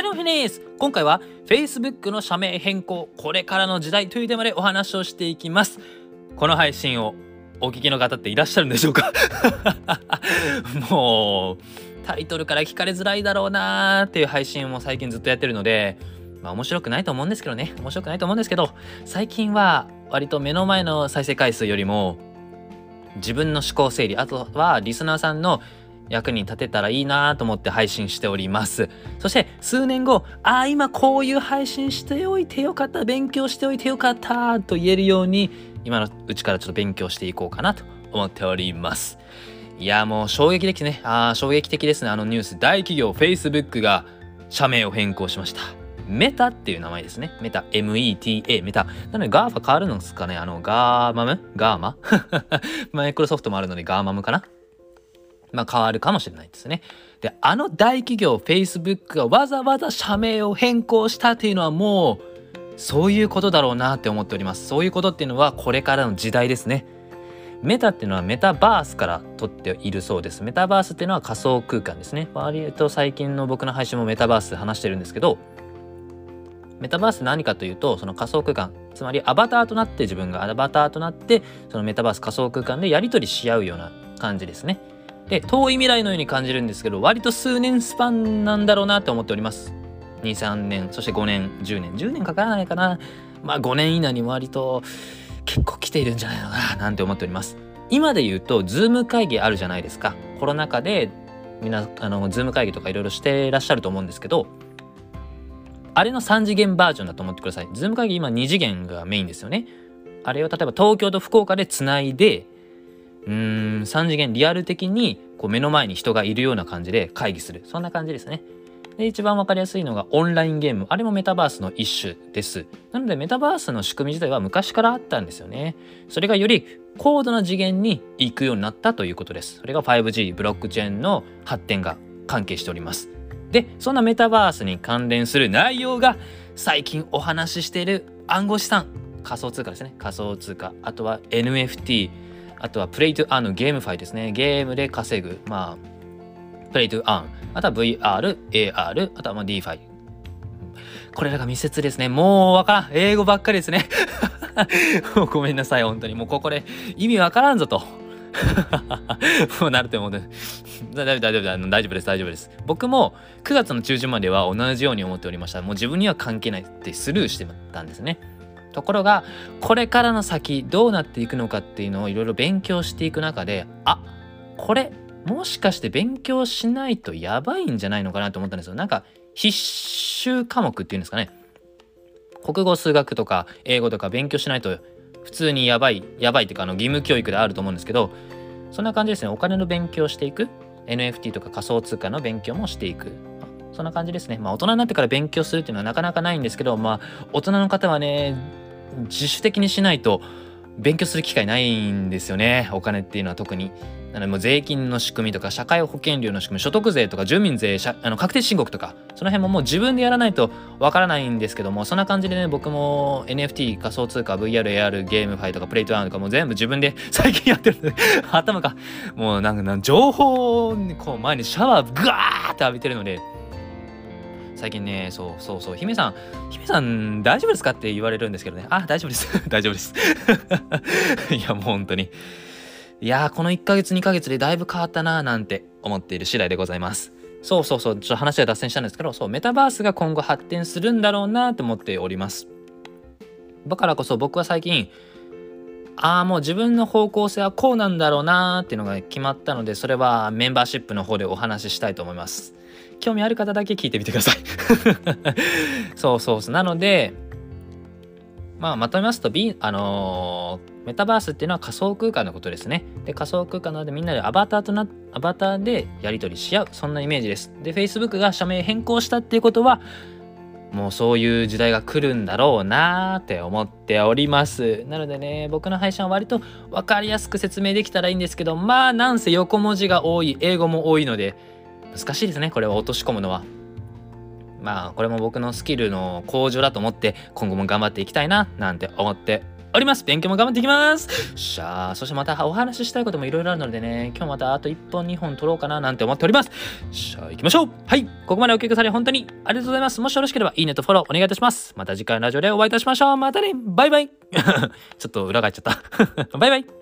はいどうもです今回は Facebook の社名変更。これからの時代というテーマでお話をしていきます。この配信をお聞きの方っていらっしゃるんでしょうか？もうタイトルから聞かれづらいだろうなーっていう配信を最近ずっとやってるのでまあ面白くないと思うんですけどね。面白くないと思うんですけど最近は割と目の前の再生回数よりも自分の思考整理あとはリスナーさんの役に立てたらいいなと思って配信しております。そして数年後ああ今こういう配信しておいてよかった勉強しておいてよかったと言えるように今のうちからちょっと勉強していこうかなと思っております。いやもう衝撃的ね。ああ衝撃的ですね。あのニュース大企業 Facebook が社名を変更しました。 Meta っていう名前ですね。 Meta、META、Meta。なので、 GAFA 変わるのですかね。あの、 GAMAM？ GAMA？マイクロソフトもあるので、ガーマムかな？まあ、変わるかもしれないですね。で、あの大企業 Facebook がわざわざ社名を変更したっていうのはもう、そういうことだろうなって思っております。そういうことっていうのはこれからの時代ですね。メタっていうのはメタバースから取っているそうです。メタバースっていうのは仮想空間ですね。割と最近の僕の配信もメタバースで話してるんですけど、メタバース何かというとその仮想空間つまりアバターとなって自分がアバターとなってそのメタバース仮想空間でやり取りし合うような感じですねで遠い未来のように感じるんですけど割と数年スパンなんだろうなって思っております23年そして5年10年10年かからないかなまあ5年以内に割と結構来ているんじゃないのかななんて思っております今で言うと Zoom 会議あるじゃないですかコロナ禍でみんなあの Zoom 会議とかいろいろしてらっしゃると思うんですけどあれの3次元バージョンだと思ってください。 Zoom 会議今2次元がメインですよね。あれを例えば東京と福岡でつないで、うーん、3次元リアル的にこう目の前に人がいるような感じで会議する。そんな感じですね。で、一番わかりやすいのがオンラインゲーム。あれもメタバースの一種です。なのでメタバースの仕組み自体は昔からあったんですよね。それがより高度な次元に行くようになったということです。それが 5G、ブロックチェーンの発展が関係しております。でそんなメタバースに関連する内容が最近お話ししている暗号資産仮想通貨ですね仮想通貨あとは NFT あとはプレイトゥアンのゲームファイですね。ゲームで稼ぐ。まあプレイトゥアン。あとは VR、AR あとはまあ DeFi これらが密接ですね。もうわからん。英語ばっかりですね。ごめんなさい。本当に。もうここで意味わからんぞと。もうなると思う。大丈夫、大丈夫、大丈夫。です、大丈夫です。僕も9月の中旬までは同じように思っておりました。もう自分には関係ないってスルーしてたんですね。ところが、これからの先どうなっていくのかっていうのをいろいろ勉強していく中で、あこれ、もしかして勉強しないとやばいんじゃないのかなと思ったんですよ。なんか必修科目っていうんですかね。国語、数学とか英語とか勉強しないと普通にやばいやばいっていうかあの義務教育であると思うんですけどそんな感じですねお金の勉強していく NFT とか仮想通貨の勉強もしていくそんな感じですね。まあ大人になってから勉強するっていうのはなかなかないんですけどまあ大人の方はね自主的にしないと勉強する機会ないんですよね。お金っていうのは特に。なのでもう税金の仕組みとか社会保険料の仕組み所得税とか住民税あの確定申告とかその辺ももう自分でやらないとわからないんですけどもそんな感じでね僕も NFT 仮想通貨 VRAR ゲームファイとかプレイトワンとかも全部自分で 最近やってるんで頭がもうなんか情報にこう前にシャワーガーって浴びてるので最近ね、そうそうそう、姫さん、姫さん大丈夫ですかって言われるんですけどね、あ、大丈夫です。大丈夫です。いや、もう本当に。いやーこの1ヶ月2ヶ月でだいぶ変わったなーなんて思っている次第でございますそうそうそうちょっと話は脱線したんですけどそうメタバースが今後発展するんだろうなと思っておりますだからこそ僕は最近ああもう自分の方向性はこうなんだろうなーっていうのが決まったのでそれはメンバーシップの方でお話ししたいと思います興味ある方だけ聞いてみてください そうそうそうなのでまあ、まとめますと、B、あのー、メタバースっていうのは仮想空間のことですね。で、仮想空間なのでみんなでアバターとな、アバターでやり取りし合う。そんなイメージです。で、Facebook が社名変更したっていうことは、もうそういう時代が来るんだろうなーって思っております。なのでね、僕の配信は割と分かりやすく説明できたらいいんですけど、まあなんせ横文字が多い、英語も多いので、難しいですね、これは落とし込むのは。まあこれも僕のスキルの向上だと思って今後も頑張っていきたいななんて思っております。勉強も頑張っていきます。しゃあ、そしてまたお話ししたいこともいろいろあるのでね、今日またあと1本2本取ろうかななんて思っております。しゃあ、行きましょう。はい、ここまでお聞きくださり本当にありがとうございます。もしよろしければいいねとフォローお願いいたします。また次回のラジオでお会いいたしましょう。またね、バイバイ。ちょっと裏返っちゃった。バイバイ。